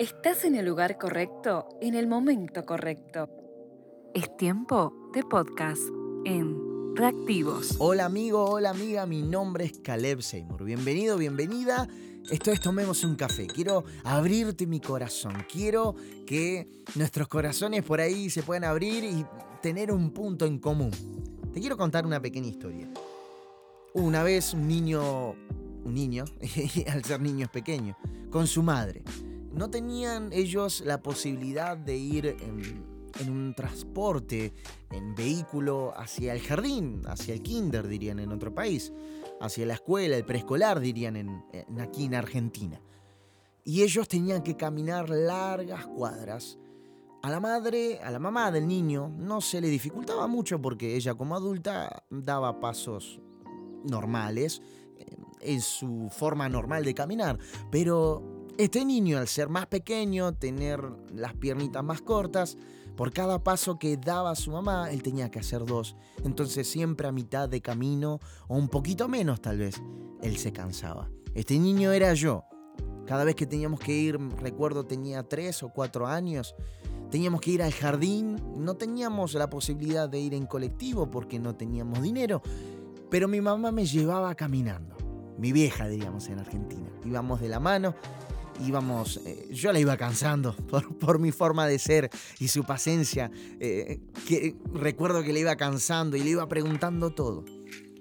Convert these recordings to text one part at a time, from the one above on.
Estás en el lugar correcto, en el momento correcto. Es tiempo de podcast en Reactivos. Hola amigo, hola amiga, mi nombre es Caleb Seymour. Bienvenido, bienvenida. Esto es Tomemos un Café. Quiero abrirte mi corazón. Quiero que nuestros corazones por ahí se puedan abrir y tener un punto en común. Te quiero contar una pequeña historia. Una vez un niño, un niño, al ser niño es pequeño, con su madre no tenían ellos la posibilidad de ir en, un transporte, en vehículo hacia el jardín, hacia el kinder, dirían en otro país, hacia la escuela, el preescolar, dirían en, aquí en Argentina. Y ellos tenían que caminar largas cuadras. A la madre, a la mamá del niño, no se le dificultaba mucho porque ella como adulta daba pasos normales, eh, en su forma normal de caminar, pero este niño, al ser más pequeño, tener las piernitas más cortas, por cada paso que daba su mamá, él tenía que hacer dos. Entonces siempre a mitad de camino, o un poquito menos tal vez, él se cansaba. Este niño era yo. Cada vez que teníamos que ir, recuerdo tenía tres o cuatro años, teníamos que ir al jardín, no teníamos la posibilidad de ir en colectivo porque no teníamos dinero, pero mi mamá me llevaba caminando. Mi vieja, diríamos en Argentina. Íbamos de la mano íbamos, eh, yo la iba cansando por, mi forma de ser y su paciencia, eh, que recuerdo que le iba cansando y le iba preguntando todo.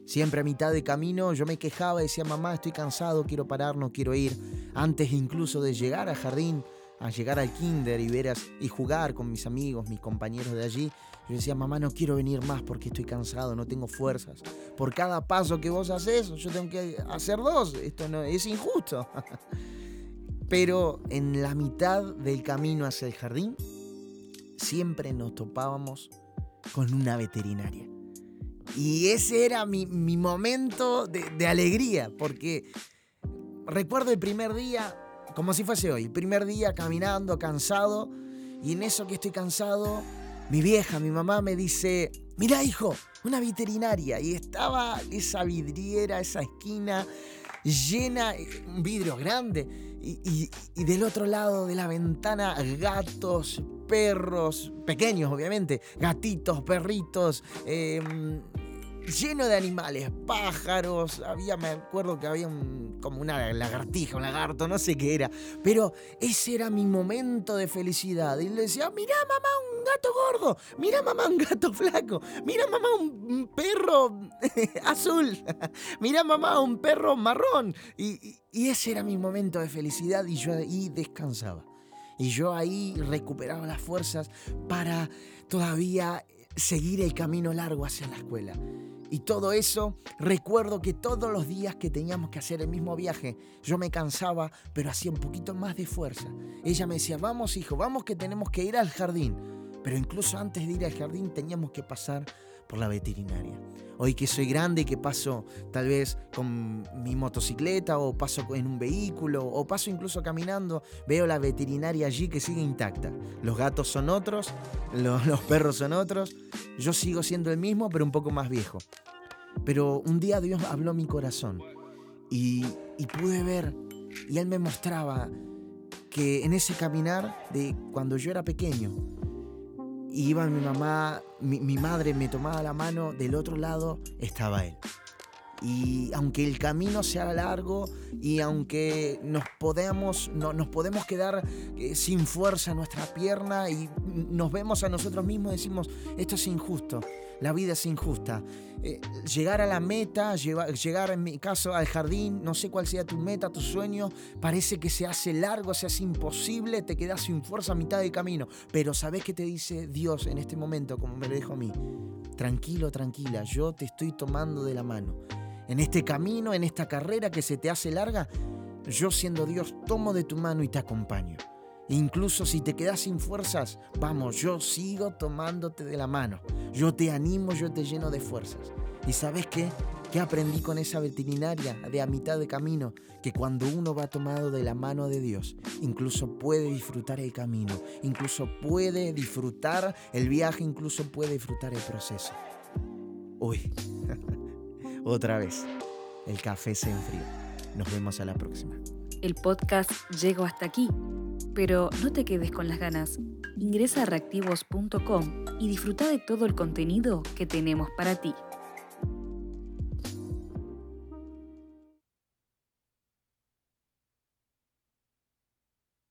Siempre a mitad de camino yo me quejaba decía, mamá, estoy cansado, quiero parar, no quiero ir. Antes incluso de llegar al jardín, a llegar al kinder y ver y jugar con mis amigos, mis compañeros de allí, yo decía, mamá, no quiero venir más porque estoy cansado, no tengo fuerzas. Por cada paso que vos haces, yo tengo que hacer dos. Esto no es injusto. Pero en la mitad del camino hacia el jardín, siempre nos topábamos con una veterinaria. Y ese era mi, momento de, alegría, porque recuerdo el primer día, como si fuese hoy, el primer día caminando, cansado, y en eso que estoy cansado, mi vieja, mi mamá me dice, mira hijo, una veterinaria. Y estaba esa vidriera, esa esquina llena, un vidrio grande, y, del otro lado de la ventana gatos, perros, pequeños obviamente, gatitos, perritos, em, lleno de animales, pájaros, había, me acuerdo que había como una lagartija, un lagarto, no sé qué era, pero ese era mi momento de felicidad. Y le decía, mira mamá, un gato gordo, mira mamá, un gato flaco, mira mamá, un, perro azul, mira mamá, un perro marrón. Y, y ese era mi momento de felicidad y yo ahí descansaba. Y yo ahí recuperaba las fuerzas para todavía seguir el camino largo hacia la escuela. Y todo eso, recuerdo que todos los días que teníamos que hacer el mismo viaje, yo me cansaba, pero hacía un poquito más de fuerza. Ella me decía, vamos hijo, vamos que tenemos que ir al jardín. Pero incluso antes de ir al jardín teníamos que pasar por la veterinaria. Hoy que soy grande y que paso tal vez con mi motocicleta o paso en un vehículo o paso incluso caminando, veo la veterinaria allí que sigue intacta. Los gatos son otros, los, perros son otros, yo sigo siendo el mismo pero un poco más viejo. Pero un día Dios habló mi corazón y, pude ver y Él me mostraba que en ese caminar de cuando yo era pequeño, iba mi mamá, mi, madre me tomaba la mano, del otro lado estaba él. Y aunque el camino sea largo y aunque nos podemos, no, nos podemos quedar eh, sin fuerza en nuestra pierna y nos vemos a nosotros mismos y decimos, esto es injusto, la vida es injusta. Eh, llegar a la meta, llegar en mi caso al jardín, no sé cuál sea tu meta, tu sueño, parece que se hace largo, se hace imposible, te quedas sin fuerza a mitad del camino. Pero ¿sabes qué te dice Dios en este momento, como me lo dijo a mí? Tranquilo, tranquila, yo te estoy tomando de la mano. En este camino, en esta carrera que se te hace larga, yo siendo Dios tomo de tu mano y te acompaño. Incluso si te quedas sin fuerzas, vamos, yo sigo tomándote de la mano. Yo te animo, yo te lleno de fuerzas. ¿Y sabes qué? ¿Qué aprendí con esa veterinaria de a mitad de camino? Que cuando uno va tomado de la mano de Dios, incluso puede disfrutar el camino, incluso puede disfrutar el viaje, incluso puede disfrutar el proceso. Uy, otra vez, el café se enfrió. Nos vemos a la próxima. El podcast llegó hasta aquí Pero no te quedes con las ganas. Ingresa a reactivos.com y disfruta de todo el contenido que tenemos para ti.